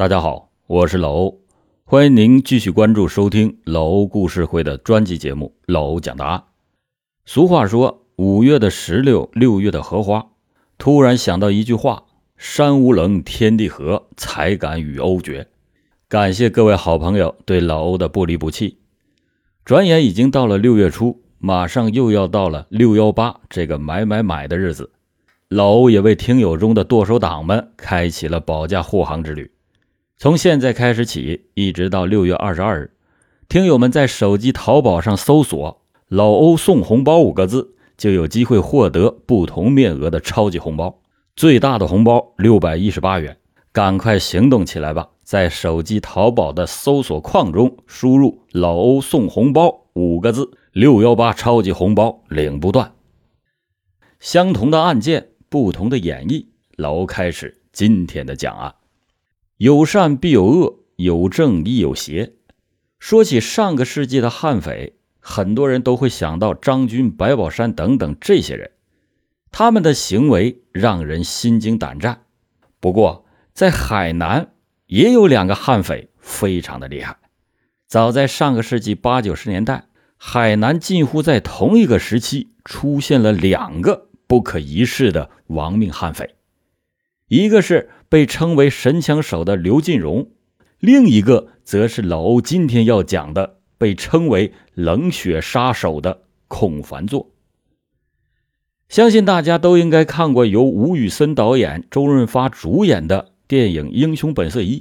大家好，我是老欧，欢迎您继续关注收听老欧故事会的专辑节目《老欧讲答案》。俗话说，五月的石榴，六月的荷花。突然想到一句话：“山无棱，天地合，才敢与欧绝。”感谢各位好朋友对老欧的不离不弃。转眼已经到了六月初，马上又要到了六幺八这个买买买的日子，老欧也为听友中的剁手党们开启了保驾护航之旅。从现在开始起，一直到六月二十二日，听友们在手机淘宝上搜索“老欧送红包”五个字，就有机会获得不同面额的超级红包，最大的红包六百一十八元。赶快行动起来吧！在手机淘宝的搜索框中输入“老欧送红包”五个字，六幺八超级红包领不断。相同的案件，不同的演绎，老欧开始今天的讲案。有善必有恶，有正亦有邪。说起上个世纪的悍匪，很多人都会想到张军、白宝山等等这些人，他们的行为让人心惊胆战。不过，在海南也有两个悍匪，非常的厉害。早在上个世纪八九十年代，海南近乎在同一个时期出现了两个不可一世的亡命悍匪。一个是被称为“神枪手”的刘进荣，另一个则是老欧今天要讲的被称为“冷血杀手”的孔凡作。相信大家都应该看过由吴宇森导演、周润发主演的电影《英雄本色一》。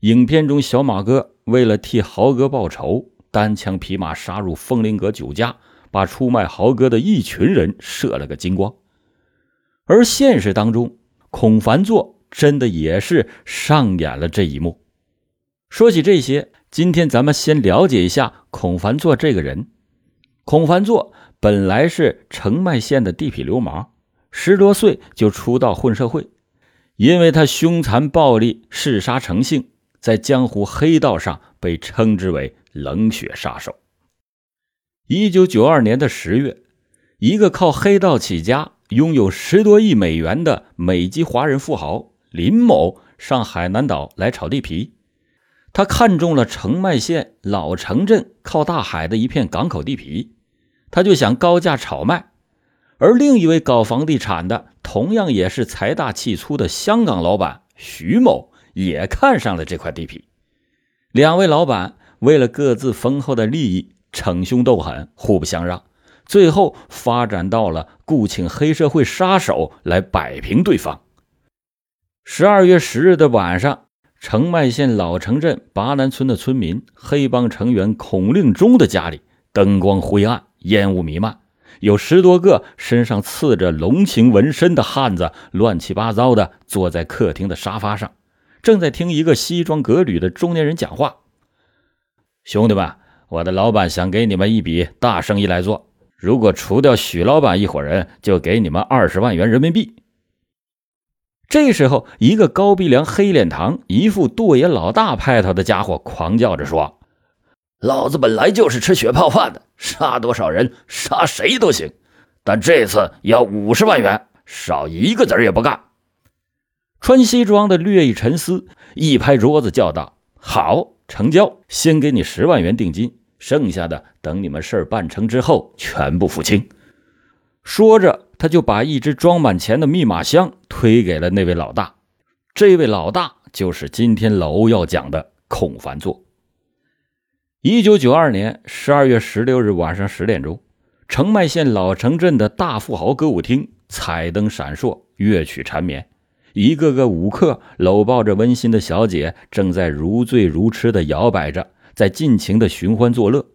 影片中，小马哥为了替豪哥报仇，单枪匹马杀入枫林阁酒家，把出卖豪哥的一群人射了个精光。而现实当中，孔凡作真的也是上演了这一幕。说起这些，今天咱们先了解一下孔凡作这个人。孔凡作本来是澄迈县的地痞流氓，十多岁就出道混社会，因为他凶残暴力、嗜杀成性，在江湖黑道上被称之为“冷血杀手”。一九九二年的十月，一个靠黑道起家。拥有十多亿美元的美籍华人富豪林某上海南岛来炒地皮，他看中了澄迈县老城镇靠大海的一片港口地皮，他就想高价炒卖。而另一位搞房地产的，同样也是财大气粗的香港老板徐某，也看上了这块地皮。两位老板为了各自丰厚的利益，逞凶斗狠，互不相让。最后发展到了雇请黑社会杀手来摆平对方。十二月十日的晚上，澄迈县老城镇拔南村的村民黑帮成员孔令忠的家里，灯光灰暗，烟雾弥漫，有十多个身上刺着龙形纹身的汉子，乱七八糟的坐在客厅的沙发上，正在听一个西装革履的中年人讲话：“兄弟们，我的老板想给你们一笔大生意来做。”如果除掉许老板一伙人，就给你们二十万元人民币。这时候，一个高鼻梁、黑脸膛、一副舵爷老大派头的家伙狂叫着说：“老子本来就是吃血泡饭的，杀多少人杀谁都行，但这次要五十万元，少一个子儿也不干。”穿西装的略一沉思，一拍桌子叫道：“好，成交！先给你十万元定金。”剩下的等你们事儿办成之后，全部付清。说着，他就把一只装满钱的密码箱推给了那位老大。这位老大就是今天老欧要讲的孔凡作。一九九二年十二月十六日晚上十点钟，澄迈县老城镇的大富豪歌舞厅，彩灯闪烁，乐曲缠绵，一个个舞客搂抱着温馨的小姐，正在如醉如痴地摇摆着。在尽情的寻欢作乐，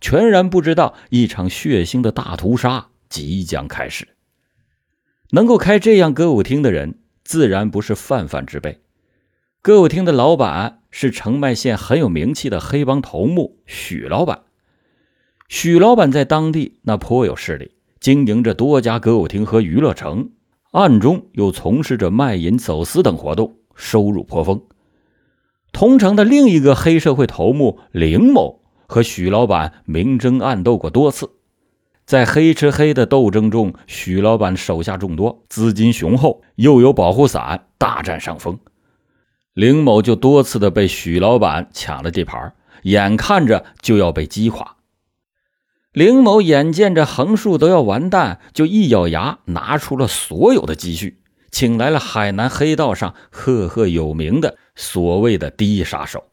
全然不知道一场血腥的大屠杀即将开始。能够开这样歌舞厅的人，自然不是泛泛之辈。歌舞厅的老板是澄迈县很有名气的黑帮头目许老板。许老板在当地那颇有势力，经营着多家歌舞厅和娱乐城，暗中又从事着卖淫、走私等活动，收入颇丰。同城的另一个黑社会头目林某和许老板明争暗斗过多次，在黑吃黑的斗争中，许老板手下众多，资金雄厚，又有保护伞，大占上风。林某就多次的被许老板抢了地盘，眼看着就要被击垮。林某眼见着横竖都要完蛋，就一咬牙，拿出了所有的积蓄，请来了海南黑道上赫赫有名的所谓的第一杀手。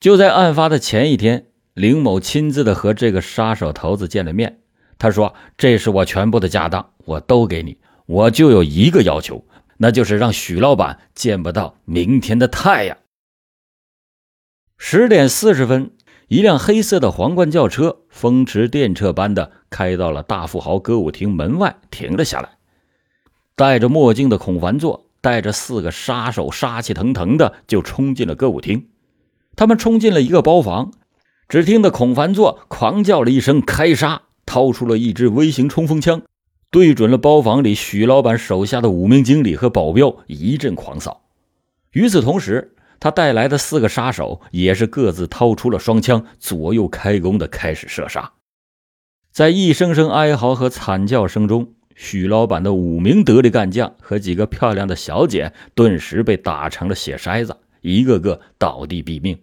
就在案发的前一天，林某亲自的和这个杀手头子见了面。他说：“这是我全部的家当，我都给你。我就有一个要求，那就是让许老板见不到明天的太阳。”十点四十分，一辆黑色的皇冠轿车风驰电掣般的开到了大富豪歌舞厅门外，停了下来。戴着墨镜的孔凡作带着四个杀手，杀气腾腾的就冲进了歌舞厅。他们冲进了一个包房，只听得孔凡作狂叫了一声“开杀”，掏出了一支微型冲锋枪，对准了包房里许老板手下的五名经理和保镖，一阵狂扫。与此同时，他带来的四个杀手也是各自掏出了双枪，左右开弓的开始射杀。在一声声哀嚎和惨叫声中，许老板的五名得力干将和几个漂亮的小姐顿时被打成了血筛子，一个个倒地毙命。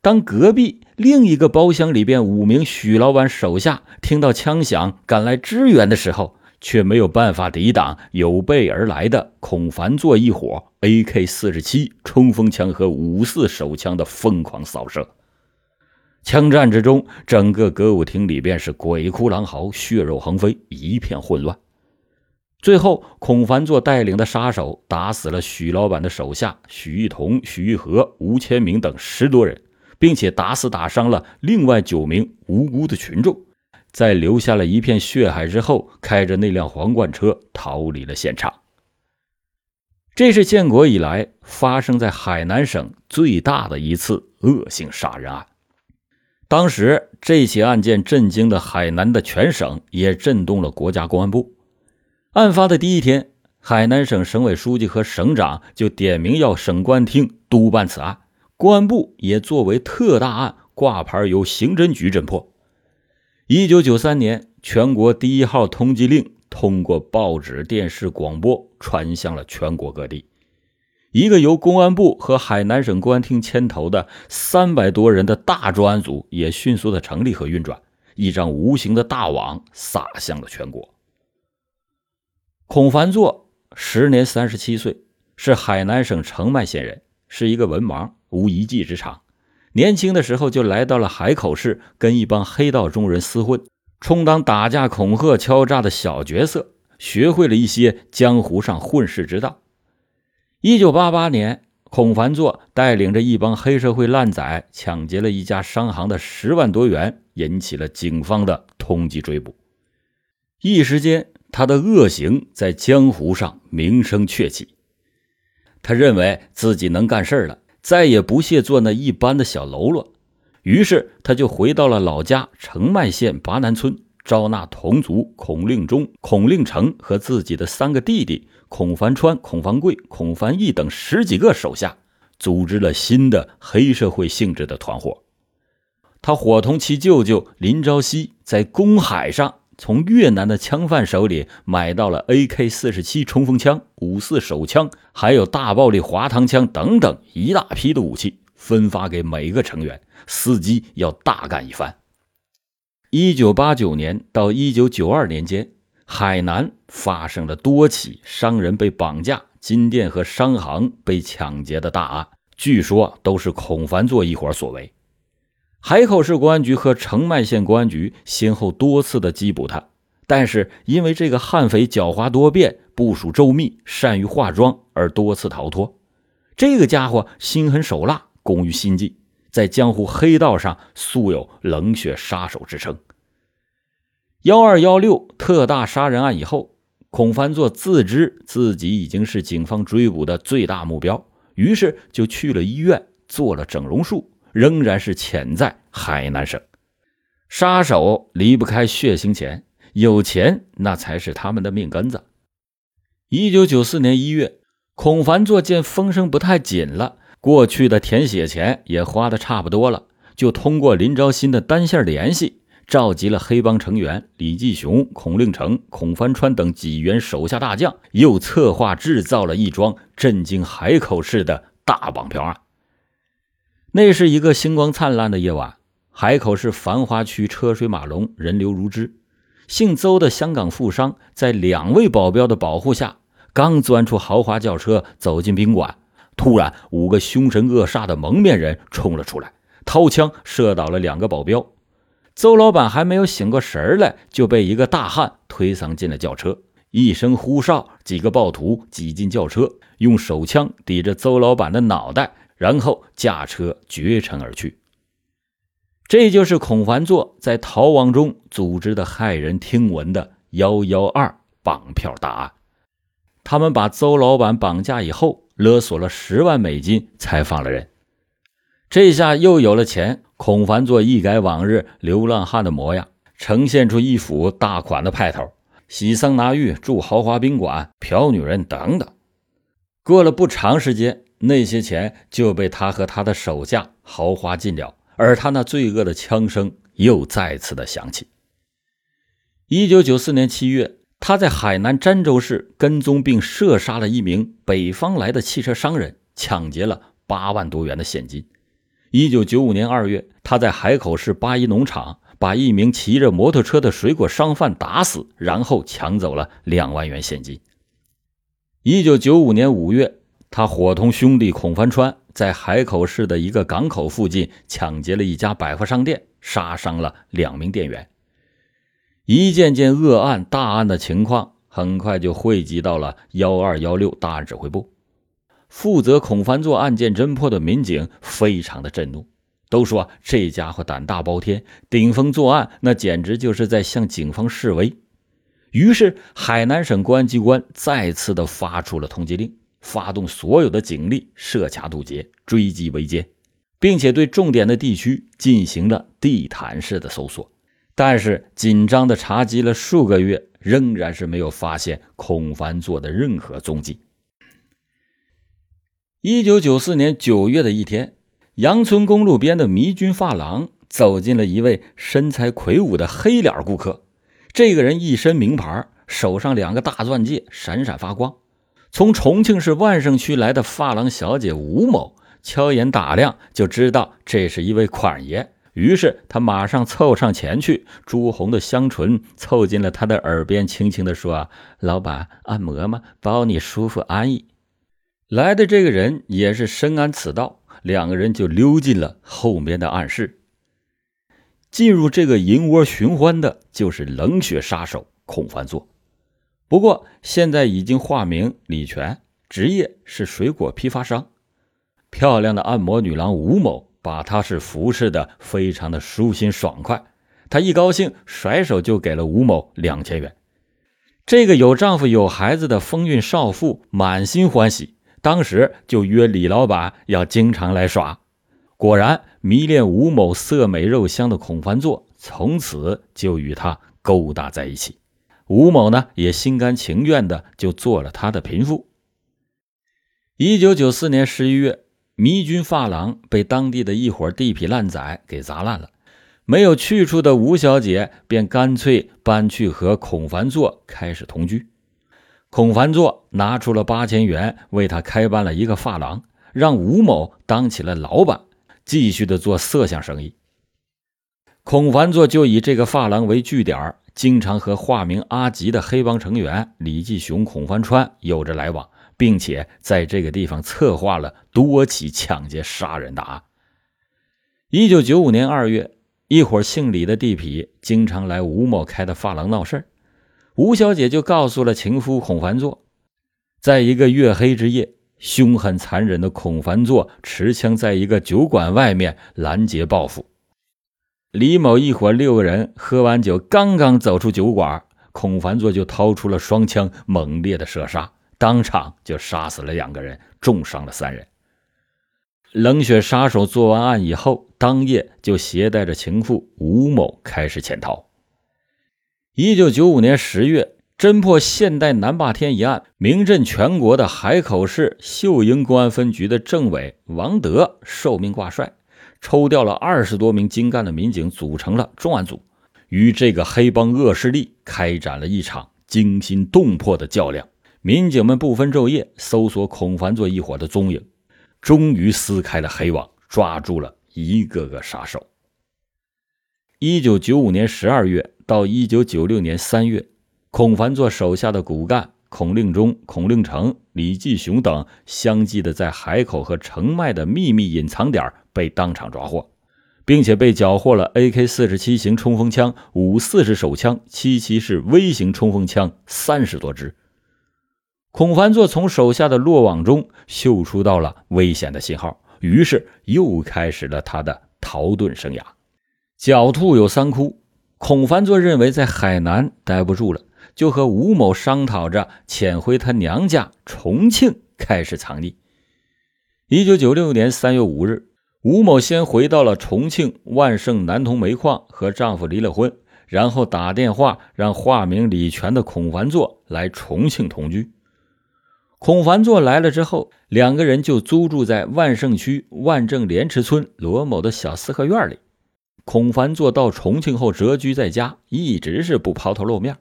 当隔壁另一个包厢里边五名许老板手下听到枪响赶来支援的时候，却没有办法抵挡有备而来的孔凡作一伙 AK-47 冲锋枪和五四手枪的疯狂扫射。枪战之中，整个歌舞厅里边是鬼哭狼嚎、血肉横飞，一片混乱。最后，孔凡作带领的杀手打死了许老板的手下许玉彤、许玉和、吴千明等十多人。并且打死打伤了另外九名无辜的群众，在留下了一片血海之后，开着那辆皇冠车逃离了现场。这是建国以来发生在海南省最大的一次恶性杀人案。当时这起案件震惊的海南的全省，也震动了国家公安部。案发的第一天，海南省省委书记和省长就点名要省公安厅督办此案。公安部也作为特大案挂牌，由刑侦局侦破。一九九三年，全国第一号通缉令通过报纸、电视、广播传向了全国各地。一个由公安部和海南省公安厅牵头的三百多人的大专案组也迅速的成立和运转，一张无形的大网撒向了全国。孔凡作时年三十七岁，是海南省澄迈县人，是一个文盲。无一技之长，年轻的时候就来到了海口市，跟一帮黑道中人厮混，充当打架、恐吓、敲诈的小角色，学会了一些江湖上混世之道。一九八八年，孔凡作带领着一帮黑社会烂仔抢劫了一家商行的十万多元，引起了警方的通缉追捕。一时间，他的恶行在江湖上名声鹊起。他认为自己能干事了。再也不屑做那一般的小喽啰，于是他就回到了老家澄迈县拔南村，招纳同族孔令忠、孔令成和自己的三个弟弟孔凡川、孔凡贵、孔凡义等十几个手下，组织了新的黑社会性质的团伙。他伙同其舅舅林朝夕在公海上。从越南的枪贩手里买到了 AK-47 冲锋枪、五四手枪，还有大暴力滑膛枪等等一大批的武器，分发给每个成员，伺机要大干一番。一九八九年到一九九二年间，海南发生了多起商人被绑架、金店和商行被抢劫的大案，据说都是孔凡作一伙所为。海口市公安局和澄迈县公安局先后多次的缉捕他，但是因为这个悍匪狡猾多变、部署周密、善于化妆而多次逃脱。这个家伙心狠手辣、工于心计，在江湖黑道上素有“冷血杀手”之称。幺二幺六特大杀人案以后，孔凡作自知自己已经是警方追捕的最大目标，于是就去了医院做了整容术。仍然是潜在海南省，杀手离不开血腥钱，有钱那才是他们的命根子。一九九四年一月，孔凡作见风声不太紧了，过去的填血钱也花的差不多了，就通过林昭新的单线联系，召集了黑帮成员李继雄、孔令成、孔繁川等几员手下大将，又策划制造了一桩震惊海口市的大绑票案。那是一个星光灿烂的夜晚，海口市繁华区车水马龙，人流如织。姓邹的香港富商在两位保镖的保护下，刚钻出豪华轿车走进宾馆，突然五个凶神恶煞的蒙面人冲了出来，掏枪射倒了两个保镖。邹老板还没有醒过神来，就被一个大汉推搡进了轿车。一声呼哨，几个暴徒挤进轿车，用手枪抵着邹老板的脑袋，然后驾车绝尘而去。这就是孔凡作在逃亡中组织的骇人听闻的“幺幺二”绑票大案。他们把邹老板绑架以后，勒索了十万美金才放了人。这下又有了钱。孔凡作一改往日流浪汉的模样，呈现出一副大款的派头，洗桑拿浴、住豪华宾馆、嫖女人等等。过了不长时间，那些钱就被他和他的手下豪花尽了，而他那罪恶的枪声又再次的响起。一九九四年七月，他在海南儋州市跟踪并射杀了一名北方来的汽车商人，抢劫了八万多元的现金。一九九五年二月，他在海口市八一农场把一名骑着摩托车的水果商贩打死，然后抢走了两万元现金。一九九五年五月，他伙同兄弟孔凡川在海口市的一个港口附近抢劫了一家百货商店，杀伤了两名店员。一件件恶案大案的情况很快就汇集到了幺二幺六大案指挥部。负责孔凡作案件侦破的民警非常的震怒，都说这家伙胆大包天，顶风作案，那简直就是在向警方示威。于是，海南省公安机关再次的发出了通缉令，发动所有的警力设卡堵截、追击围歼，并且对重点的地区进行了地毯式的搜索。但是，紧张的查缉了数个月，仍然是没有发现孔凡作的任何踪迹。一九九四年九月的一天，杨村公路边的迷君发廊走进了一位身材魁梧的黑脸顾客。这个人一身名牌，手上两个大钻戒闪闪发光。从重庆市万盛区来的发廊小姐吴某，悄眼打量就知道这是一位款爷。于是他马上凑上前去，朱红的香唇凑近了他的耳边，轻轻地说：“老板，按摩吗？包你舒服安逸。”来的这个人也是深谙此道，两个人就溜进了后面的暗室。进入这个银窝寻欢的就是冷血杀手孔凡作，不过现在已经化名李全，职业是水果批发商。漂亮的按摩女郎吴某把他是服侍的非常的舒心爽快，他一高兴甩手就给了吴某两千元。这个有丈夫有孩子的风韵少妇满心欢喜。当时就约李老板要经常来耍，果然迷恋吴某色美肉香的孔凡作，从此就与他勾搭在一起。吴某呢，也心甘情愿的就做了他的贫妇。一九九四年十一月，迷君发廊被当地的一伙地痞烂仔给砸烂了，没有去处的吴小姐便干脆搬去和孔凡作开始同居。孔凡作拿出了八千元，为他开办了一个发廊，让吴某当起了老板，继续的做色相生意。孔凡作就以这个发廊为据点，经常和化名阿吉的黑帮成员李继雄、孔凡川有着来往，并且在这个地方策划了多起抢劫杀人的案。一九九五年二月，一伙姓李的地痞经常来吴某开的发廊闹事。吴小姐就告诉了情夫孔凡作，在一个月黑之夜，凶狠残忍的孔凡作持枪在一个酒馆外面拦截报复。李某一伙六个人喝完酒，刚刚走出酒馆，孔凡作就掏出了双枪，猛烈的射杀，当场就杀死了两个人，重伤了三人。冷血杀手做完案以后，当夜就携带着情妇吴某开始潜逃。一九九五年十月，侦破现代南霸天一案，名震全国的海口市秀英公安分局的政委王德受命挂帅，抽调了二十多名精干的民警，组成了重案组，与这个黑帮恶势力开展了一场惊心动魄的较量。民警们不分昼夜搜索孔凡作一伙的踪影，终于撕开了黑网，抓住了一个个杀手。一九九五年十二月到一九九六年三月，孔凡作手下的骨干孔令忠、孔令成、李继雄等相继的在海口和澄迈的秘密隐藏点被当场抓获，并且被缴获了 AK 四十七型冲锋枪、五四式手枪、七七式微型冲锋枪三十多支。孔凡作从手下的落网中嗅出到了危险的信号，于是又开始了他的逃遁生涯。狡兔有三窟，孔凡作认为在海南待不住了，就和吴某商讨着潜回他娘家重庆开始藏匿。一九九六年三月五日，吴某先回到了重庆万盛南通煤矿，和丈夫离了婚，然后打电话让化名李全的孔凡作来重庆同居。孔凡作来了之后，两个人就租住在万盛区万正莲池村罗某的小四合院里。孔凡作到重庆后蛰居在家，一直是不抛头露面，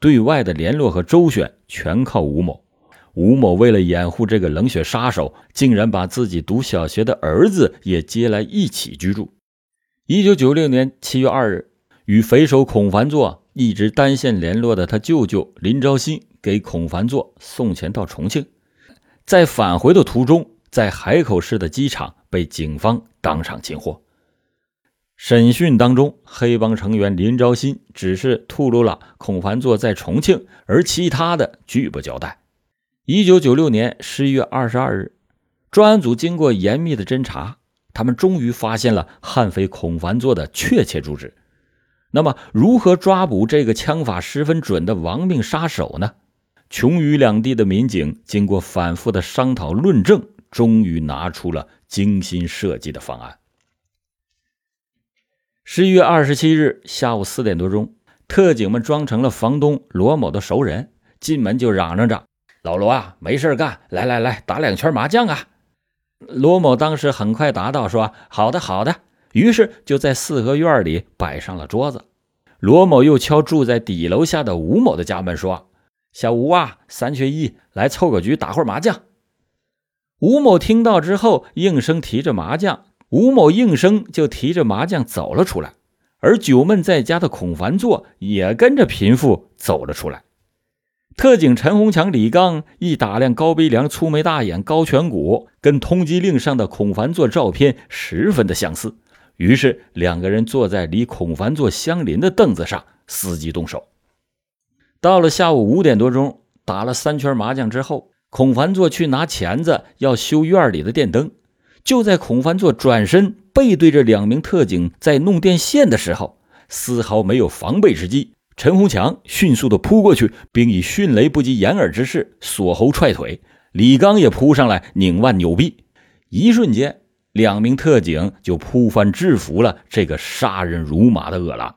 对外的联络和周旋全靠吴某。吴某为了掩护这个冷血杀手，竟然把自己读小学的儿子也接来一起居住。一九九六年七月二日，与匪首孔凡作一直单线联络的他舅舅林昭新给孔凡作送钱到重庆，在返回的途中，在海口市的机场被警方当场擒获。审讯当中，黑帮成员林昭新只是吐露了孔凡作在重庆，而其他的拒不交代。一九九六年十一月二十二日，专案组经过严密的侦查，他们终于发现了悍匪孔凡作的确切住址。那么，如何抓捕这个枪法十分准的亡命杀手呢？琼渝两地的民警经过反复的商讨论证，终于拿出了精心设计的方案。十一月二十七日下午四点多钟，特警们装成了房东罗某的熟人，进门就嚷嚷着：“老罗啊，没事干，来来来，打两圈麻将啊！”罗某当时很快答道：“说好的，好的。”于是就在四合院里摆上了桌子。罗某又敲住在底楼下的吴某的家门，说：“小吴啊，三缺一，来凑个局，打会麻将。”吴某听到之后，应声提着麻将。吴某应声就提着麻将走了出来，而久闷在家的孔凡作也跟着贫妇走了出来。特警陈红强、李刚一打量高鼻梁、粗眉大眼、高颧骨，跟通缉令上的孔凡作照片十分的相似，于是两个人坐在离孔凡作相邻的凳子上，伺机动手。到了下午五点多钟，打了三圈麻将之后，孔凡作去拿钳子要修院里的电灯。就在孔凡作转身背对着两名特警在弄电线的时候，丝毫没有防备之机。陈红强迅速的扑过去，并以迅雷不及掩耳之势锁喉踹腿。李刚也扑上来拧腕扭臂，一瞬间，两名特警就扑翻制服了这个杀人如麻的恶狼。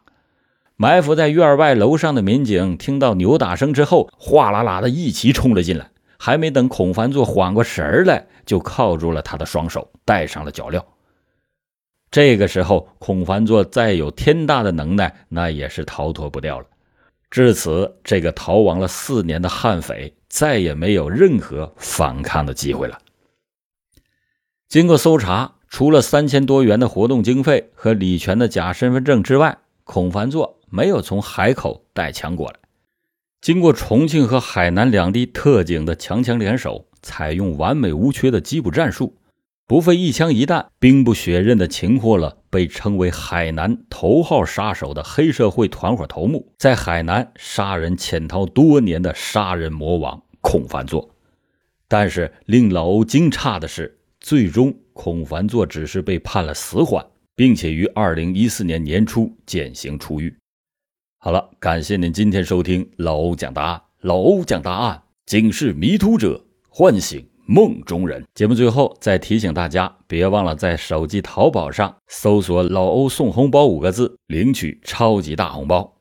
埋伏在院外楼上的民警听到扭打声之后，哗啦啦的一齐冲了进来。还没等孔凡作缓过神来，就铐住了他的双手，戴上了脚镣。这个时候，孔凡作再有天大的能耐，那也是逃脱不掉了。至此，这个逃亡了四年的悍匪再也没有任何反抗的机会了。经过搜查，除了三千多元的活动经费和李全的假身份证之外，孔凡作没有从海口带枪过来。经过重庆和海南两地特警的强强联手，采用完美无缺的缉捕战术，不费一枪一弹，兵不血刃地擒获了被称为海南头号杀手的黑社会团伙头目，在海南杀人潜逃多年的杀人魔王孔凡作。但是令老欧惊诧的是，最终孔凡作只是被判了死缓，并且于二零一四年年初减刑出狱。好了，感谢您今天收听老欧讲答案。老欧讲答案，警示迷途者，唤醒梦中人。节目最后再提醒大家，别忘了在手机淘宝上搜索“老欧送红包”五个字，领取超级大红包。